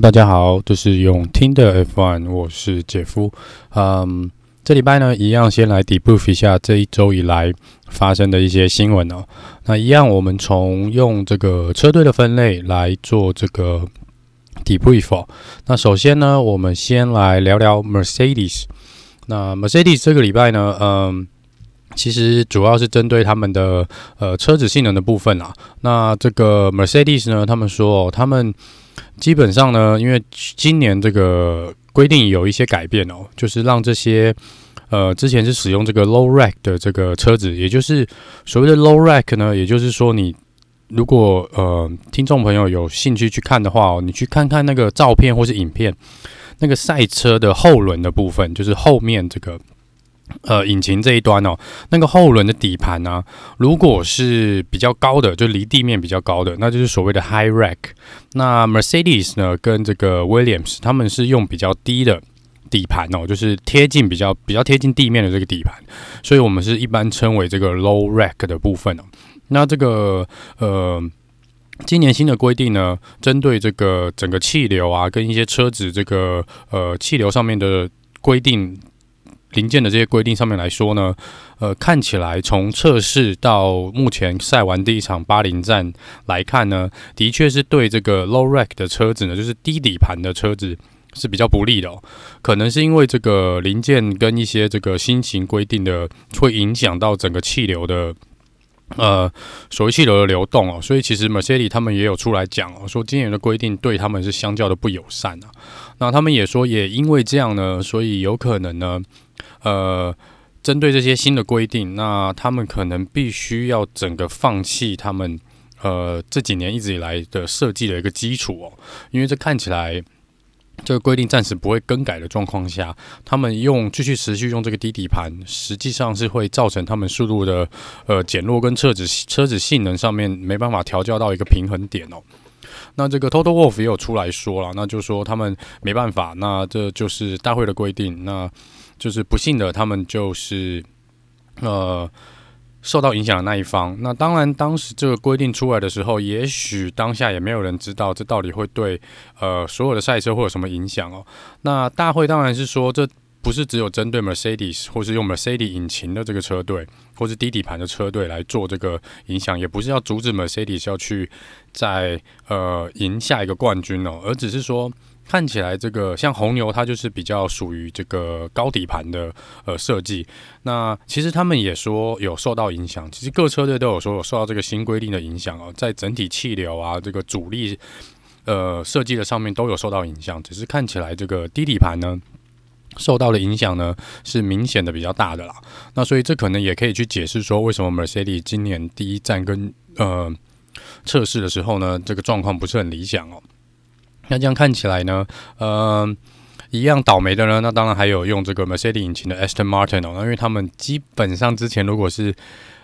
大家好，这是永听的 F1，我是杰夫。嗯，这礼拜呢，一样先来 debrief 一下这一周以来发生的一些新闻哦。那一样，我们从用这个车队的分类来做这个 debrief 哦。那首先呢，我们先来聊聊 Mercedes。那 Mercedes 这个礼拜呢，嗯，其实主要是针对他们的呃车子性能的部分啊。那这个 Mercedes 呢，他们说哦，他们基本上呢，因为今年这个规定有一些改变哦，就是让这些呃之前是使用这个 low rack 的这个车子，也就是所谓的 low rack 呢，也就是说你如果呃听众朋友有兴趣去看的话哦，你去看看那个照片或是影片，那个赛车的后轮的部分，就是后面这个。呃，引擎这一端哦，那个后轮的底盘呢，如果是比较高的，就离地面比较高的，那就是所谓的 high rack。那 Mercedes 呢，跟这个 Williams，他们是用比较低的底盘哦，就是贴近比较比较贴近地面的这个底盘，所以我们是一般称为这个 low rack 的部分哦。那这个呃，今年新的规定呢，针对这个整个气流啊，跟一些车子这个呃气流上面的规定。零件的这些规定上面来说呢，呃，看起来从测试到目前赛完第一场巴林站来看呢，的确是对这个 low rack 的车子呢，就是低底盘的车子是比较不利的哦。可能是因为这个零件跟一些这个新型规定的，会影响到整个气流的。呃，所谓气流的流动哦，所以其实 Mercedes 他们也有出来讲哦，说今年的规定对他们是相较的不友善啊。那他们也说，也因为这样呢，所以有可能呢，呃，针对这些新的规定，那他们可能必须要整个放弃他们呃这几年一直以来的设计的一个基础哦，因为这看起来。这个规定暂时不会更改的状况下，他们用继续持续用这个低底盘，实际上是会造成他们速度的呃减弱，跟车子车子性能上面没办法调教到一个平衡点哦。那这个 Toto Wolff 也有出来说了，那就是说他们没办法，那这就是大会的规定，那就是不幸的，他们就是呃。受到影响的那一方，那当然，当时这个规定出来的时候，也许当下也没有人知道这到底会对呃所有的赛车会有什么影响哦。那大会当然是说，这不是只有针对 Mercedes 或是用 Mercedes 引擎的这个车队，或是低底盘的车队来做这个影响，也不是要阻止 Mercedes 要去再呃赢下一个冠军哦，而只是说。看起来这个像红牛，它就是比较属于这个高底盘的呃设计。那其实他们也说有受到影响，其实各车队都有说有受到这个新规定的影响哦，在整体气流啊这个阻力呃设计的上面都有受到影响。只是看起来这个低底盘呢受到的影响呢是明显的比较大的啦。那所以这可能也可以去解释说，为什么 Mercedes 今年第一站跟呃测试的时候呢，这个状况不是很理想哦。那这样看起来呢，呃，一样倒霉的呢，那当然还有用这个 Mercedes 引擎的 Aston Martin 哦，那因为他们基本上之前如果是，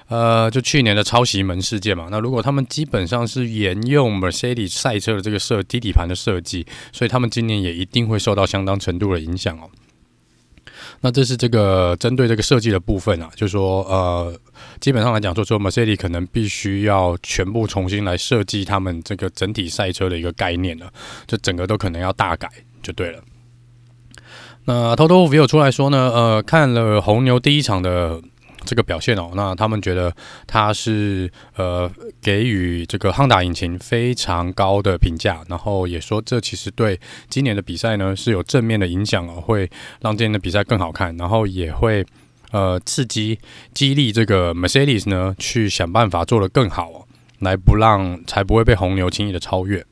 呃，就去年的抄袭门事件嘛，那如果他们基本上是沿用 Mercedes 赛车的这个设低底盘的设计，所以他们今年也一定会受到相当程度的影响哦。那这是这个针对这个设计的部分啊，就是说呃，基本上来讲，说说 Mercedes 可能必须要全部重新来设计他们这个整体赛车的一个概念了，就整个都可能要大改就对了。那 Toto Wolff 出来说呢，呃，看了红牛第一场的。这个表现哦，那他们觉得他是呃给予这个汉达引擎非常高的评价，然后也说这其实对今年的比赛呢是有正面的影响哦，会让今年的比赛更好看，然后也会呃刺激激励这个 Mercedes 呢去想办法做得更好哦，来不让才不会被红牛轻易的超越。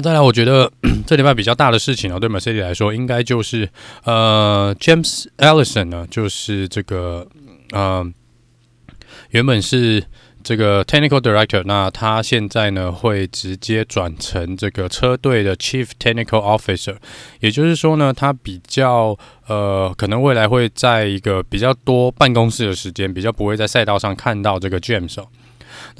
再来，我觉得这礼拜比较大的事情呢，对 Mercedes 来说，应该就是呃，James Allison 呢，就是这个呃，原本是这个 Technical Director，那他现在呢会直接转成这个车队的 Chief Technical Officer，也就是说呢，他比较呃，可能未来会在一个比较多办公室的时间，比较不会在赛道上看到这个 James 哦。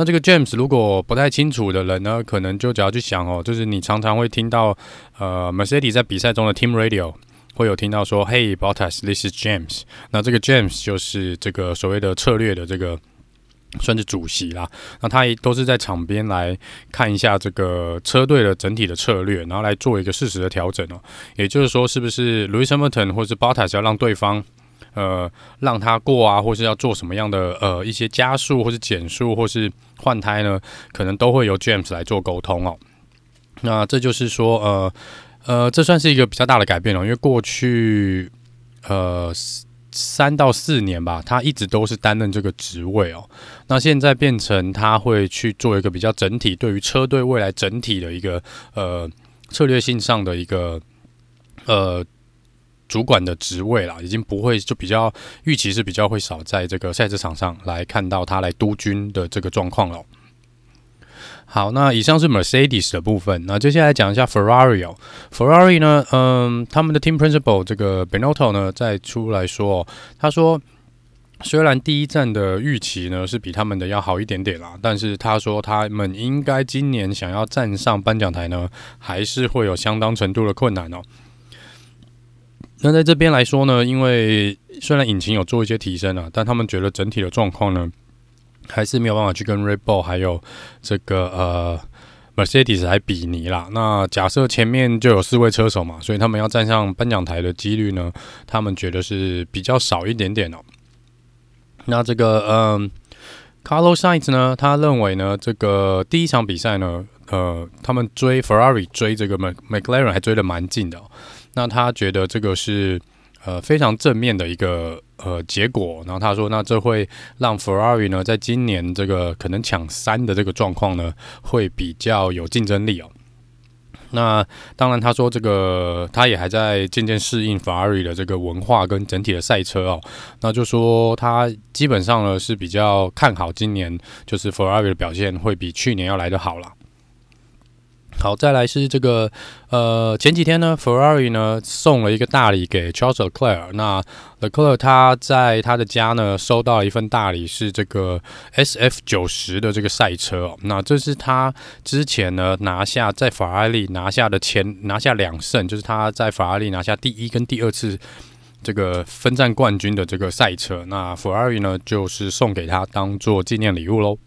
那这个 James 如果不太清楚的人呢，可能就只要去想哦，就是你常常会听到呃，Mercedes 在比赛中的 Team Radio 会有听到说，Hey Bottas，this is James。那这个 James 就是这个所谓的策略的这个算是主席啦。那他也都是在场边来看一下这个车队的整体的策略，然后来做一个适时的调整哦。也就是说，是不是 Lewis Hamilton 或是 Bottas 要让对方呃让他过啊，或是要做什么样的呃一些加速或是减速或是换胎呢？可能都会由 James 来做沟通哦。那这就是说呃。呃，这算是一个比较大的改变了，因为过去呃三到四年吧，他一直都是担任这个职位哦。那现在变成他会去做一个比较整体，对于车队未来整体的一个呃策略性上的一个呃主管的职位了，已经不会就比较预期是比较会少在这个赛车场上来看到他来督军的这个状况了。好，那以上是 Mercedes 的部分。那接下来讲一下 Ferrari 哦。Ferrari 呢，嗯，他们的 Team Principal 这个 Benotto 呢，再出来说，他说，虽然第一站的预期呢是比他们的要好一点点啦，但是他说他们应该今年想要站上颁奖台呢，还是会有相当程度的困难哦。那在这边来说呢，因为虽然引擎有做一些提升啊，但他们觉得整体的状况呢。还是没有办法去跟 Red Bull 还有这个呃 Mercedes 来比拟啦。那假设前面就有四位车手嘛，所以他们要站上颁奖台的几率呢，他们觉得是比较少一点点哦。那这个嗯、Carlos Sainz 呢，他认为呢，这个第一场比赛呢，呃，他们追 Ferrari 追这个 McLaren 还追得蛮近的哦。那他觉得这个是。呃，非常正面的一个呃结果。然后他说，那这会让 Ferrari 呢，在今年这个可能抢三的这个状况呢，会比较有竞争力哦。那当然，他说这个他也还在渐渐适应 Ferrari 的这个文化跟整体的赛车哦。那就说他基本上呢是比较看好今年，就是 Ferrari 的表现会比去年要来得好了。好，再来是这个，呃，前几天呢，Ferrari 呢送了一个大礼给 Charles Leclerc。那 Leclerc 他在他的家呢收到了一份大礼，是这个 SF 九十的这个赛车。那这是他之前呢拿下在法拉利拿下的前拿下两胜，就是他在法拉利拿下第一跟第二次这个分站冠军的这个赛车。那 Ferrari 呢就是送给他当做纪念礼物喽。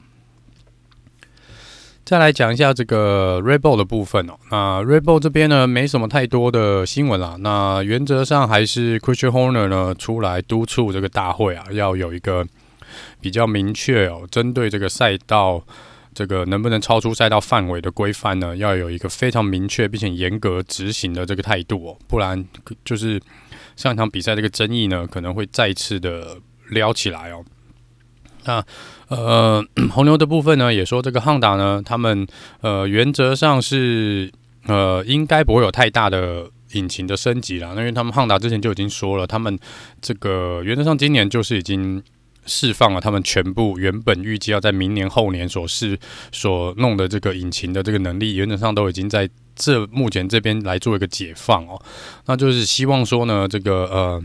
再来讲一下这个 Red Bull 的部分哦。那 Red Bull 这边呢，没什么太多的新闻啦。那原则上还是 Christian Horner 呢出来督促这个大会啊，要有一个比较明确哦，针对这个赛道这个能不能超出赛道范围的规范呢，要有一个非常明确并且严格执行的这个态度哦，不然就是上一场比赛这个争议呢，可能会再次的撩起来哦。那呃，红牛的部分呢，也说这个汉达呢，他们呃原则上是呃应该不会有太大的引擎的升级了，那因为他们汉达之前就已经说了，他们这个原则上今年就是已经释放了他们全部原本预计要在明年后年所试所弄的这个引擎的这个能力，原则上都已经在这目前这边来做一个解放哦，那就是希望说呢，这个呃。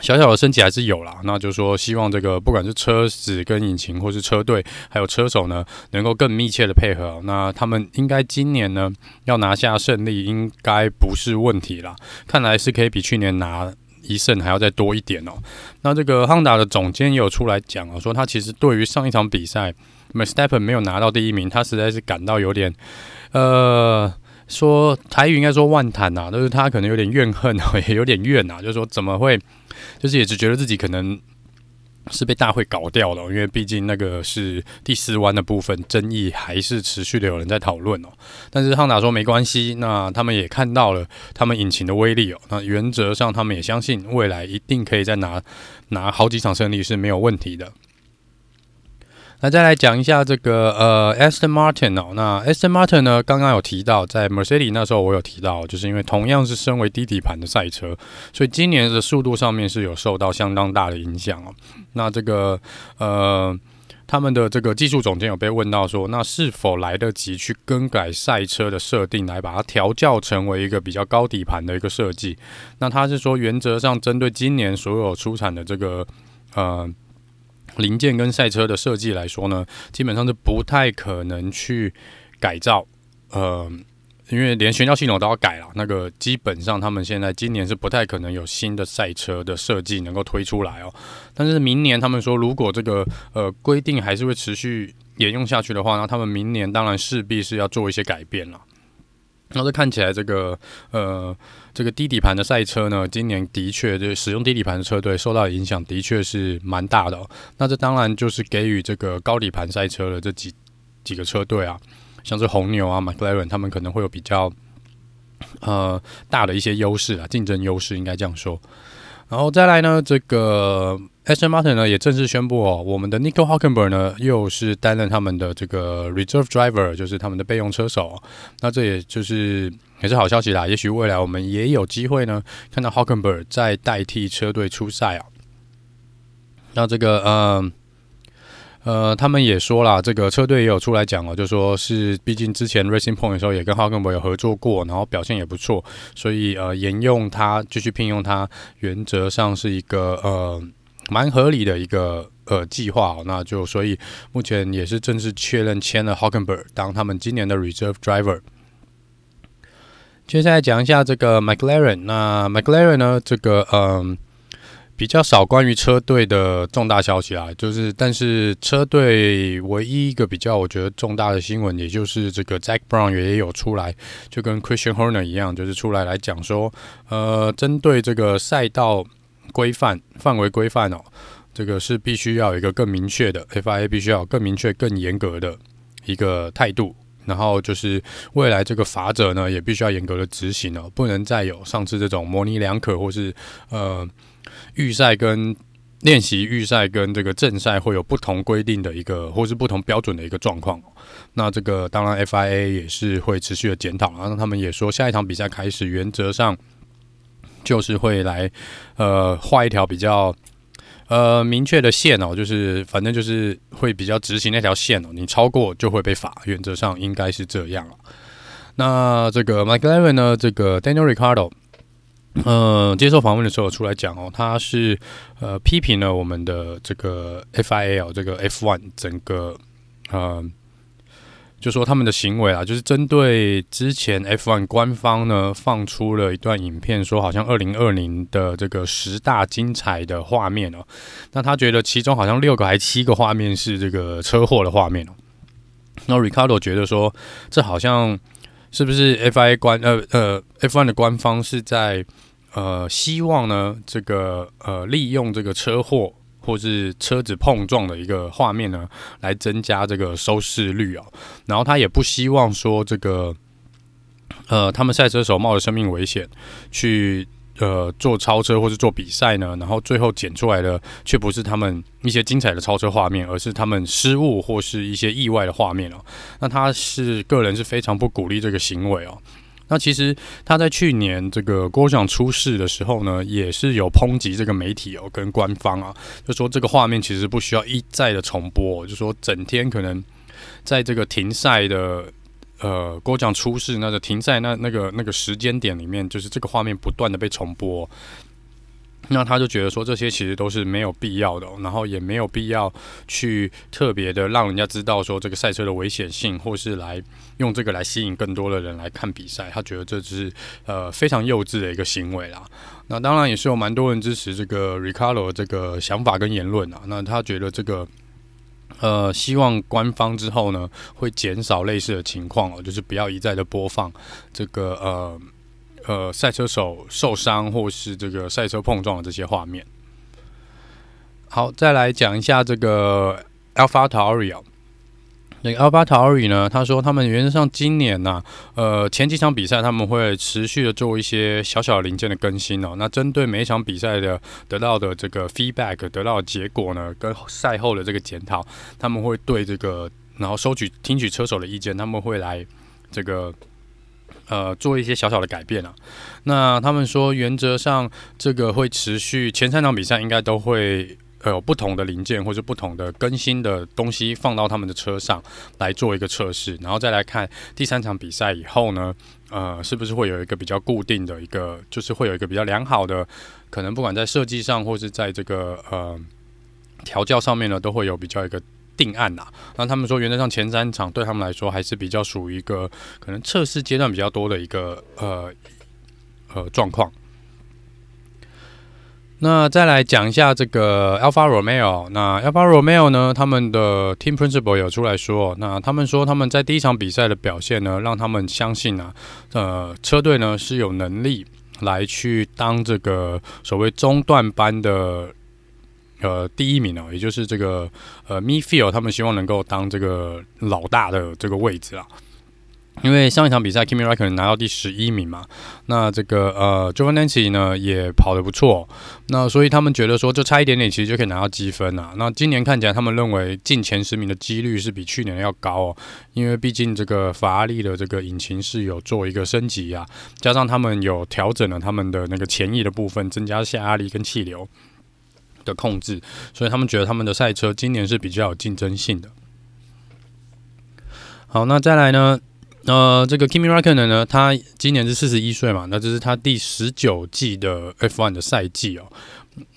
小小的升级还是有啦，那就是说希望这个不管是车子跟引擎，或是车队还有车手呢，能够更密切的配合。那他们应该今年呢要拿下胜利，应该不是问题啦。看来是可以比去年拿一胜还要再多一点哦。那这个 Honda 的总监也有出来讲啊，说他其实对于上一场比赛 Verstappen 没有拿到第一名，他实在是感到有点呃。说台语应该说万谈呐，就是他可能有点怨恨，也有点怨呐，就是说怎么会，就是也只觉得自己可能是被大会搞掉了，因为毕竟那个是第四弯的部分，争议还是持续的有人在讨论哦。但是汉达说没关系，那他们也看到了他们引擎的威力哦，那原则上他们也相信未来一定可以再拿拿好几场胜利是没有问题的。那再来讲一下这个呃，Aston Martin 哦，那 Aston Martin 呢，刚刚有提到，在 Mercedes 那时候我有提到，就是因为同样是身为低底盘的赛车，所以今年的速度上面是有受到相当大的影响哦。那这个呃，他们的这个技术总监有被问到说，那是否来得及去更改赛车的设定，来把它调教成为一个比较高底盘的一个设计？那他是说，原则上针对今年所有出产的这个呃。零件跟赛车的设计来说呢，基本上是不太可能去改造，呃，因为连悬吊系统都要改了，那个基本上他们现在今年是不太可能有新的赛车的设计能够推出来哦。但是明年他们说，如果这个呃规定还是会持续沿用下去的话，那他们明年当然势必是要做一些改变了。那这看起来这个呃这个低底盘的赛车呢，今年的确就使用低底盘的车队受到影响的确是蛮大的哦。那这当然就是给予这个高底盘赛车的这几几个车队啊。像是红牛啊、McLaren，他们可能会有比较呃大的一些优势啊，竞争优势应该这样说。然后再来呢，这个 Aston Martin 呢也正式宣布哦，我们的 Nico Hülkenberg 呢又是担任他们的这个 Reserve Driver，就是他们的备用车手。那这也就是也是好消息啦，也许未来我们也有机会呢看到 Hulkenberg 在代替车队出赛啊。那这个嗯。呃，他们也说了，这个车队也有出来讲哦，就说是毕竟之前 Racing Point 的时候也跟 Hulkenberg 有合作过，然后表现也不错，所以呃沿用他继续聘用他，原则上是一个呃蛮合理的一个呃计划。那就所以目前也是正式确认签了 Hockenberg，当他们今年的 Reserve Driver。接下来讲一下这个 McLaren，那 McLaren 呢，这个嗯。比较少关于车队的重大消息啊，就是但是车队唯一一个比较我觉得重大的新闻，也就是这个 Jack Brown 也有出来，就跟 Christian Horner 一样，就是出来来讲说，呃，针对这个赛道规范范围规范哦，这个是必须要有一个更明确的 FIA 必须要有更明确、更严格的一个态度，然后就是未来这个法则呢，也必须要严格的执行哦，不能再有上次这种模棱两可或是呃。预赛跟练习预赛跟这个正赛会有不同规定的一个，或是不同标准的一个状况。那这个当然 FIA 也是会持续的检讨，然后他们也说下一场比赛开始，原则上就是会来呃画一条比较呃明确的线哦，就是反正就是会比较执行那条线哦，你超过就会被罚，原则上应该是这样。那这个 McLaren 呢，这个 Daniel Ricardo。呃，接受访问的时候出来讲哦，他是呃批评了我们的这个 FIA 哦，这个 F1 整个呃，就说他们的行为啊，就是针对之前 F1 官方呢放出了一段影片，说好像二零二零的这个十大精彩的画面哦，那他觉得其中好像六个还七个画面是这个车祸的画面哦，那 Ricardo 觉得说这好像是不是 FIA 官呃呃 F1 的官方是在。呃，希望呢，这个呃，利用这个车祸或是车子碰撞的一个画面呢，来增加这个收视率哦。然后他也不希望说这个，呃，他们赛车手冒着生命危险去呃做超车或是做比赛呢，然后最后剪出来的却不是他们一些精彩的超车画面，而是他们失误或是一些意外的画面哦。那他是个人是非常不鼓励这个行为哦。那其实他在去年这个郭翔出事的时候呢，也是有抨击这个媒体哦，跟官方啊，就说这个画面其实不需要一再的重播，就说整天可能在这个停赛的呃郭讲出事那个停赛那那个那个时间点里面，就是这个画面不断的被重播。那他就觉得说这些其实都是没有必要的，然后也没有必要去特别的让人家知道说这个赛车的危险性，或是来用这个来吸引更多的人来看比赛。他觉得这只是呃非常幼稚的一个行为啦。那当然也是有蛮多人支持这个 Ricardo 这个想法跟言论啊。那他觉得这个呃希望官方之后呢会减少类似的情况哦，就是不要一再的播放这个呃。呃，赛车手受伤或是这个赛车碰撞的这些画面。好，再来讲一下这个 AlphaTauri 啊那个 AlphaTauri 呢，他说他们原则上今年呢、呃，前几场比赛他们会持续的做一些小小零件的更新哦。那针对每一场比赛的得到的这个 feedback 得到的结果呢，跟赛后的这个检讨，他们会对这个然后收取听取车手的意见，他们会来这个。呃，做一些小小的改变啊。那他们说，原则上这个会持续，前三场比赛应该都会呃有不同的零件或者不同的更新的东西放到他们的车上来做一个测试，然后再来看第三场比赛以后呢，呃，是不是会有一个比较固定的一个，就是会有一个比较良好的，可能不管在设计上或是在这个呃调教上面呢，都会有比较一个定案呐。那他们说，原则上前三场对他们来说还是比较属于一个可能测试阶段比较多的一个呃呃状况。那再来讲一下这个 Alfa Romeo。那 Alfa Romeo 呢，他们的 Team Principal 有出来说，那他们说他们在第一场比赛的表现呢，让他们相信啊，呃，车队呢是有能力来去当这个所谓中段班的呃第一名哦，也就是这个呃 Midfield，他们希望能够当这个老大的这个位置啊。因为上一场比赛 Kimi r a c k o n 拿到第十一名嘛，那这个呃，Giovinazzi 呢也跑得不错，那所以他们觉得说就差一点点，其实就可以拿到积分啊。那今年看起来，他们认为进前十名的几率是比去年要高哦，因为毕竟这个法拉利的这个引擎是有做一个升级啊，加上他们有调整了他们的那个前翼的部分，增加下压力跟气流的控制，所以他们觉得他们的赛车今年是比较有竞争性的。好，那再来呢？呃，这个 Kimi Raikkonen 呢，他今年是四十一岁嘛，那这是他第十九季的 F1 的赛季哦。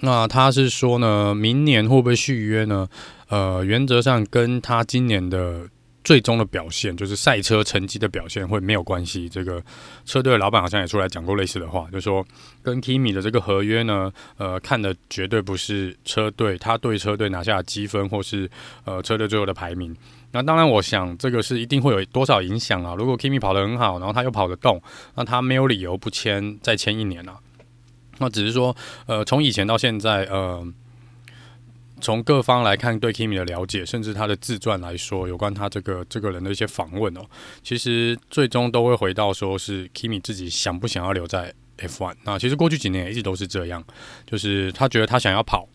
那他是说呢，明年会不会续约呢？呃，原则上跟他今年的最终的表现，就是赛车成绩的表现会没有关系。这个车队的老板好像也出来讲过类似的话，就是说跟 Kimi 的这个合约呢，呃，看的绝对不是车队他对车队拿下的积分，或是呃车队最后的排名。那当然，我想这个是一定会有多少影响啊。如果 Kimi 跑得很好，然后他又跑得动，那他没有理由不签再签一年啊。那只是说，呃，从以前到现在，呃，从各方来看对 Kimi 的了解，甚至他的自传来说，有关他这个这个人的一些访问哦，其实最终都会回到说是 Kimi 自己想不想要留在 F1。那其实过去几年也一直都是这样，就是他觉得他想要跑。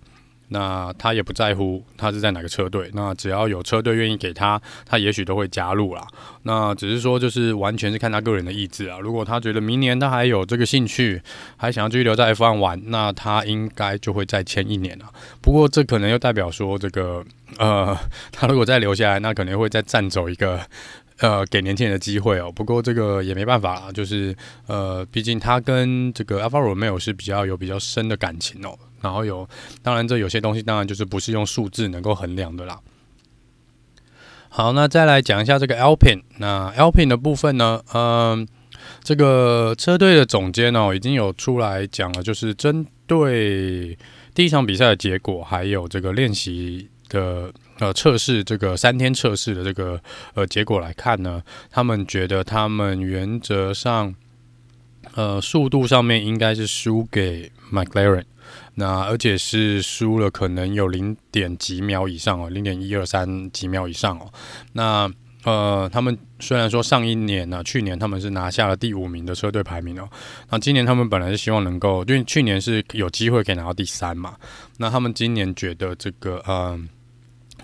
那他也不在乎他是在哪个车队，那只要有车队愿意给他，他也许都会加入啦。那只是说，就是完全是看他个人的意志啊。如果他觉得明年他还有这个兴趣，还想要继续留在 F1 玩，那他应该就会再签一年了。不过这可能又代表说，这个呃，他如果再留下来，那可能会再占走一个呃给年轻人的机会哦。不过这个也没办法啦，就是呃，毕竟他跟这个 Alfa Romeo 是比较有比较深的感情哦。然后有，当然这有些东西当然就是不是用数字能够衡量的啦。好，那再来讲一下这个 Alpine。那 Alpine 的部分呢，嗯、这个车队的总监哦已经有出来讲了，就是针对第一场比赛的结果，还有这个练习的呃测试，这个三天测试的这个呃结果来看呢，他们觉得他们原则上呃速度上面应该是输给 McLaren。那而且是输了，可能有零点几秒以上哦，零点一二三几秒以上哦。那呃，他们虽然说上一年呢、去年他们是拿下了第五名的车队排名哦。那今年他们本来是希望能够，因为去年是有机会可以拿到第三嘛。那他们今年觉得这个，嗯、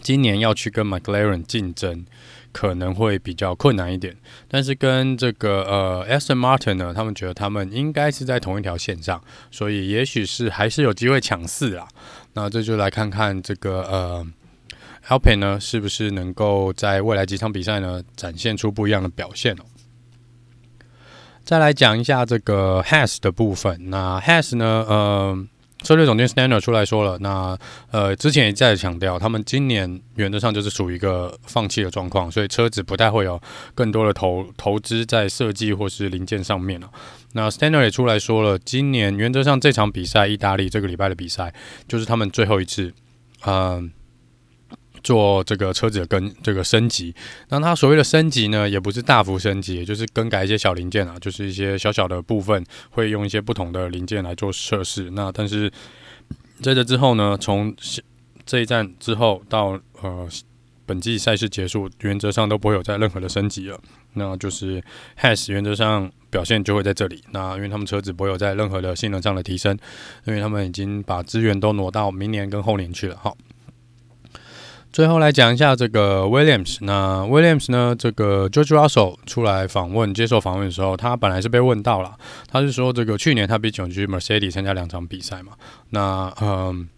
今年要去跟 McLaren 竞争。可能会比较困难一点，但是跟这个呃，Aston Martin 呢，他们觉得他们应该是在同一条线上，所以也许是还是有机会抢四啊。那这就来看看这个呃，Alpine 呢，是不是能够在未来几场比赛呢，展现出不一样的表现哦。再来讲一下这个 Has 的部分，那 Has 呢，呃。策略总监 Stanner 出来说了，那呃之前一再强调，他们今年原则上就是属于一个放弃的状况，所以车子不太会有更多的投投资在设计或是零件上面了。那 Stanner 也出来说了，今年原则上这场比赛，意大利这个礼拜的比赛就是他们最后一次，嗯、做这个车子的跟这个升级，那它所谓的升级呢，也不是大幅升级，也就是更改一些小零件啊，就是一些小小的部分会用一些不同的零件来做测试。那但是在这之后呢，从这一站之后到呃本季赛事结束，原则上都不会有再任何的升级了。那就是 Has 原则上表现就会在这里。那因为他们车子不会有在任何的性能上的提升，因为他们已经把资源都挪到明年跟后年去了。好。最后来讲一下这个 Williams。那 Williams 呢？这个 George Russell 出来访问、接受访问的时候，他本来是被问到了，他是说这个去年他比九局 Mercedes 参加两场比赛嘛。那嗯，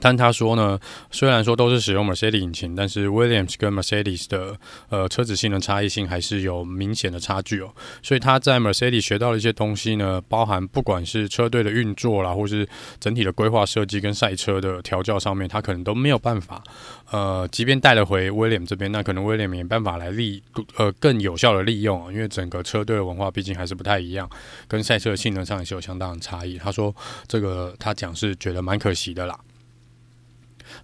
但他说呢，虽然说都是使用 Mercedes 引擎，但是 Williams 跟 Mercedes 的呃车子性能差异性还是有明显的差距哦。所以他在 Mercedes 学到的一些东西呢，包含不管是车队的运作啦，或是整体的规划设计跟赛车的调教上面，他可能都没有办法。呃，即便带了回 Williams 这边，那可能 Williams 没办法来利呃更有效的利用啊，因为整个车队的文化毕竟还是不太一样，跟赛车的性能上也是有相当的差异。他说这个他讲是觉得蛮可惜的啦。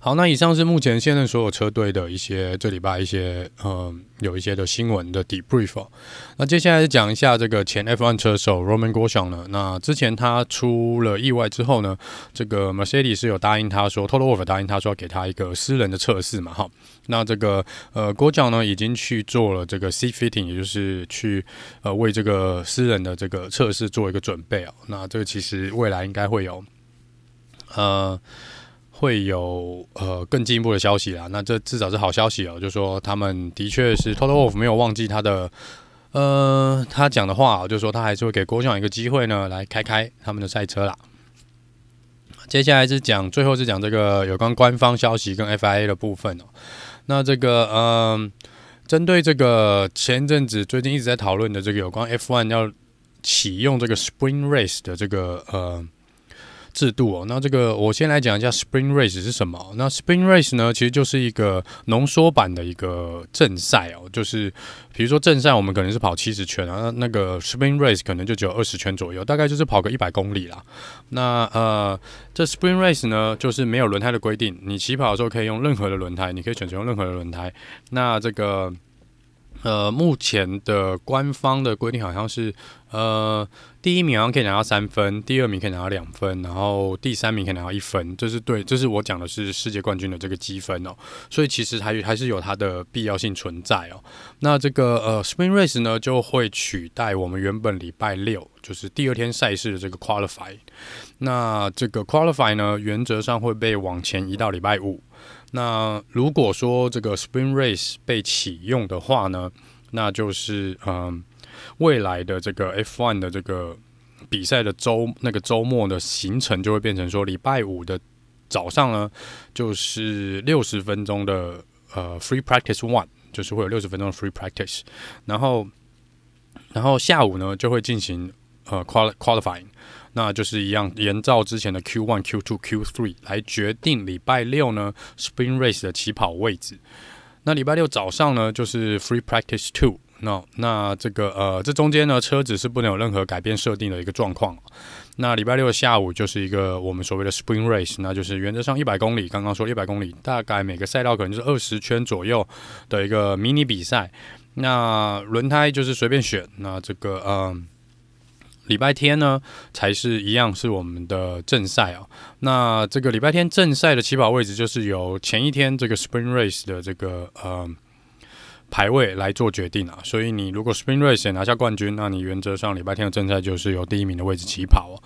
好，那以上是目前现任所有车队的一些这礼拜一些嗯有一些的新闻的 debrief 哦。那接下来讲一下这个前 F1 车手 Roman Grosjean 呢。那之前他出了意外之后呢，这个 Mercedes 是有答应他说，Toto Wolff 答应他说要给他一个私人的测试嘛。哈，那这个呃 Grosjean 呢已经去做了这个 seat fitting，也就是去呃为这个私人的这个测试做一个准备哦。那这个其实未来应该会有呃。会有呃更进一步的消息啦，那这至少是好消息哦，就说他们的确是 Toto Wolff 没有忘记他的呃他讲的话哦，就说他还是会给郭将一个机会呢，来开开他们的赛车啦。接下来是讲最后是讲这个有关官方消息跟 FIA 的部分哦。那这个嗯、针对这个前阵子最近一直在讨论的这个有关 F1 要启用这个 Spring Race 的这个呃。制度哦，那这个我先来讲一下 Spring Race 是什么。那 Spring Race 呢，其实就是一个浓缩版的一个正赛哦，就是比如说正赛我们可能是跑七十圈啊，那那个 Spring Race 可能就只有二十圈左右，大概就是跑个一百公里啦。那呃，这 Spring Race 呢，就是没有轮胎的规定，你起跑的时候可以用任何的轮胎，你可以选择用任何的轮胎。那这个。呃，目前的官方的规定好像是，呃，第一名好像可以拿到三分，第二名可以拿到两分，然后第三名可以拿到一分。这是对，这是我讲的是世界冠军的这个积分哦。所以其实还还是有它的必要性存在哦。那这个呃，Spring Race 呢，就会取代我们原本礼拜六就是第二天赛事的这个 Qualify。那这个 Qualify 呢，原则上会被往前移到礼拜五。那如果说这个 Spring Race 被启用的话呢，那就是嗯，未来的这个 F1 的这个比赛的周那个周末的行程就会变成说，礼拜五的早上呢，就是六十分钟的呃 Free Practice One，就是会有六十分钟的 Free Practice，然后然后下午呢就会进行呃 Qual Qualifying。那就是一样，沿照之前的 Q one、Q two、Q three 来决定礼拜六呢 Spring Race 的起跑位置。那礼拜六早上呢，就是 Free Practice two。那那这个呃，这中间呢，车子是不能有任何改变设定的一个状况。那礼拜六下午就是一个我们所谓的 Spring Race，那就是原则上一百公里，刚刚说一百公里，大概每个赛道可能就是二十圈左右的一个迷你比赛。那轮胎就是随便选。那这个嗯。礼拜天呢，才是一样是我们的正赛哦。那这个礼拜天正赛的起跑位置，就是由前一天这个 Spring Race 的这个呃排位来做决定啊。所以你如果 Spring Race 也拿下冠军，那你原则上礼拜天的正赛就是由第一名的位置起跑哦。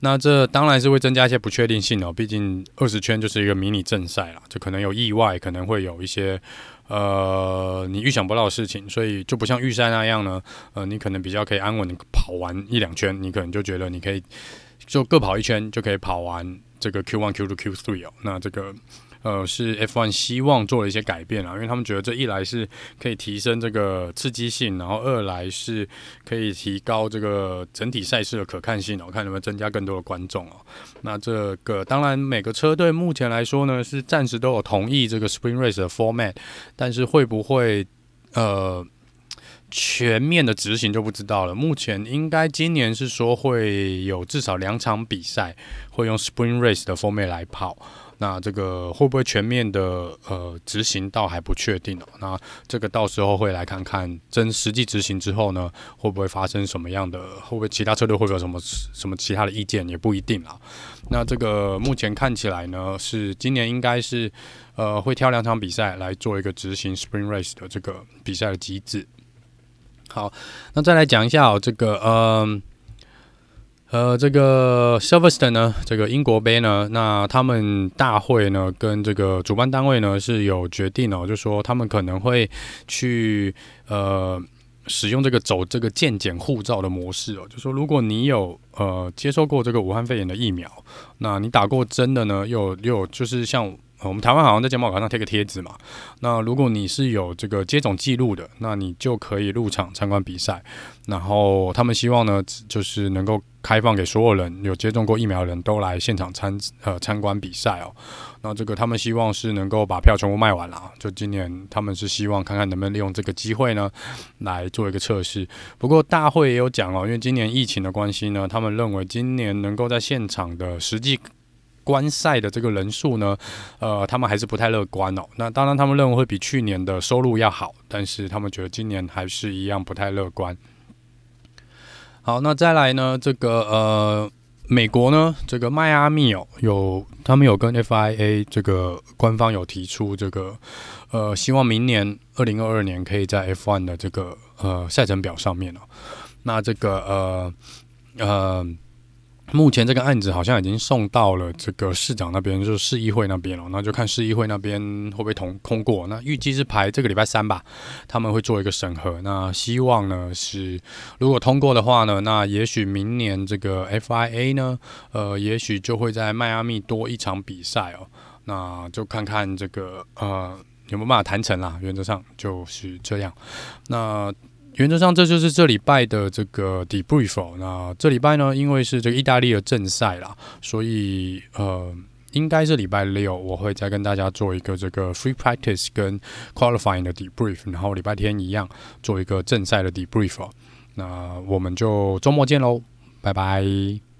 那这当然是会增加一些不确定性哦，毕竟二十圈就是一个迷你正赛啦，就可能有意外，可能会有一些。呃，你预想不到的事情，所以就不像预赛那样呢。呃，你可能比较可以安稳的跑完一两圈，你可能就觉得你可以就各跑一圈就可以跑完这个 Q one、Q two、Q three 哦。那这个。呃，是 F1 希望做了一些改变啊，因为他们觉得这一来是可以提升这个刺激性，然后二来是可以提高这个整体赛事的可看性哦，看能不能增加更多的观众哦。那这个当然每个车队目前来说呢，是暂时都有同意这个 Spring Race 的 format，但是会不会呃全面的执行就不知道了。目前应该今年是说会有至少两场比赛会用 Spring Race 的 format 来跑。那这个会不会全面的呃执行倒还不确定哦。那这个到时候会来看看真实际执行之后呢，会不会发生什么样的？会不会其他车队会不会有什么什么其他的意见？也不一定啊。那这个目前看起来呢，是今年应该是呃会挑两场比赛来做一个执行 Spring Race 的这个比赛的机制。好，那再来讲一下哦，这个嗯。呃呃，这个 Silverstone 呢，这个英国杯呢，那他们大会呢跟这个主办单位呢是有决定哦，就说他们可能会去呃使用这个走这个健检护照的模式哦，就说如果你有呃接受过这个武汉肺炎的疫苗，那你打过针的呢，又又就是像。我们台湾好像在健保卡上贴个贴纸嘛。那如果你是有这个接种记录的，那你就可以入场参观比赛。然后他们希望呢，就是能够开放给所有人有接种过疫苗的人都来现场参呃参观比赛哦。那这个他们希望是能够把票全部卖完了。就今年他们是希望看看能不能利用这个机会呢，来做一个测试。不过大会也有讲哦，因为今年疫情的关系呢，他们认为今年能够在现场的实际。观赛的这个人数呢，呃，他们还是不太乐观哦。那当然，他们认为会比去年的收入要好，但是他们觉得今年还是一样不太乐观。好，那再来呢，这个呃，美国呢，这个迈阿密哦，有他们有跟 FIA 这个官方有提出这个呃，希望明年二零二二年可以在 F1 的这个呃赛程表上面哦。那这个呃呃。目前这个案子好像已经送到了这个市长那边，就是市议会那边了。那就看市议会那边会不会通通过。那预计是排这个礼拜三吧，他们会做一个审核。那希望呢是，如果通过的话呢，那也许明年这个 FIA 呢，呃，也许就会在迈阿密多一场比赛哦。那就看看这个呃有没有办法谈成啦。原则上就是这样。那。原则上，这就是这礼拜的这个 debrief。那这礼拜呢，因为是这个意大利的正赛啦，所以呃，应该是礼拜六我会再跟大家做一个这个 free practice 跟 qualifying 的 debrief，然后礼拜天一样做一个正赛的 debrief。那我们就周末见喽，拜拜。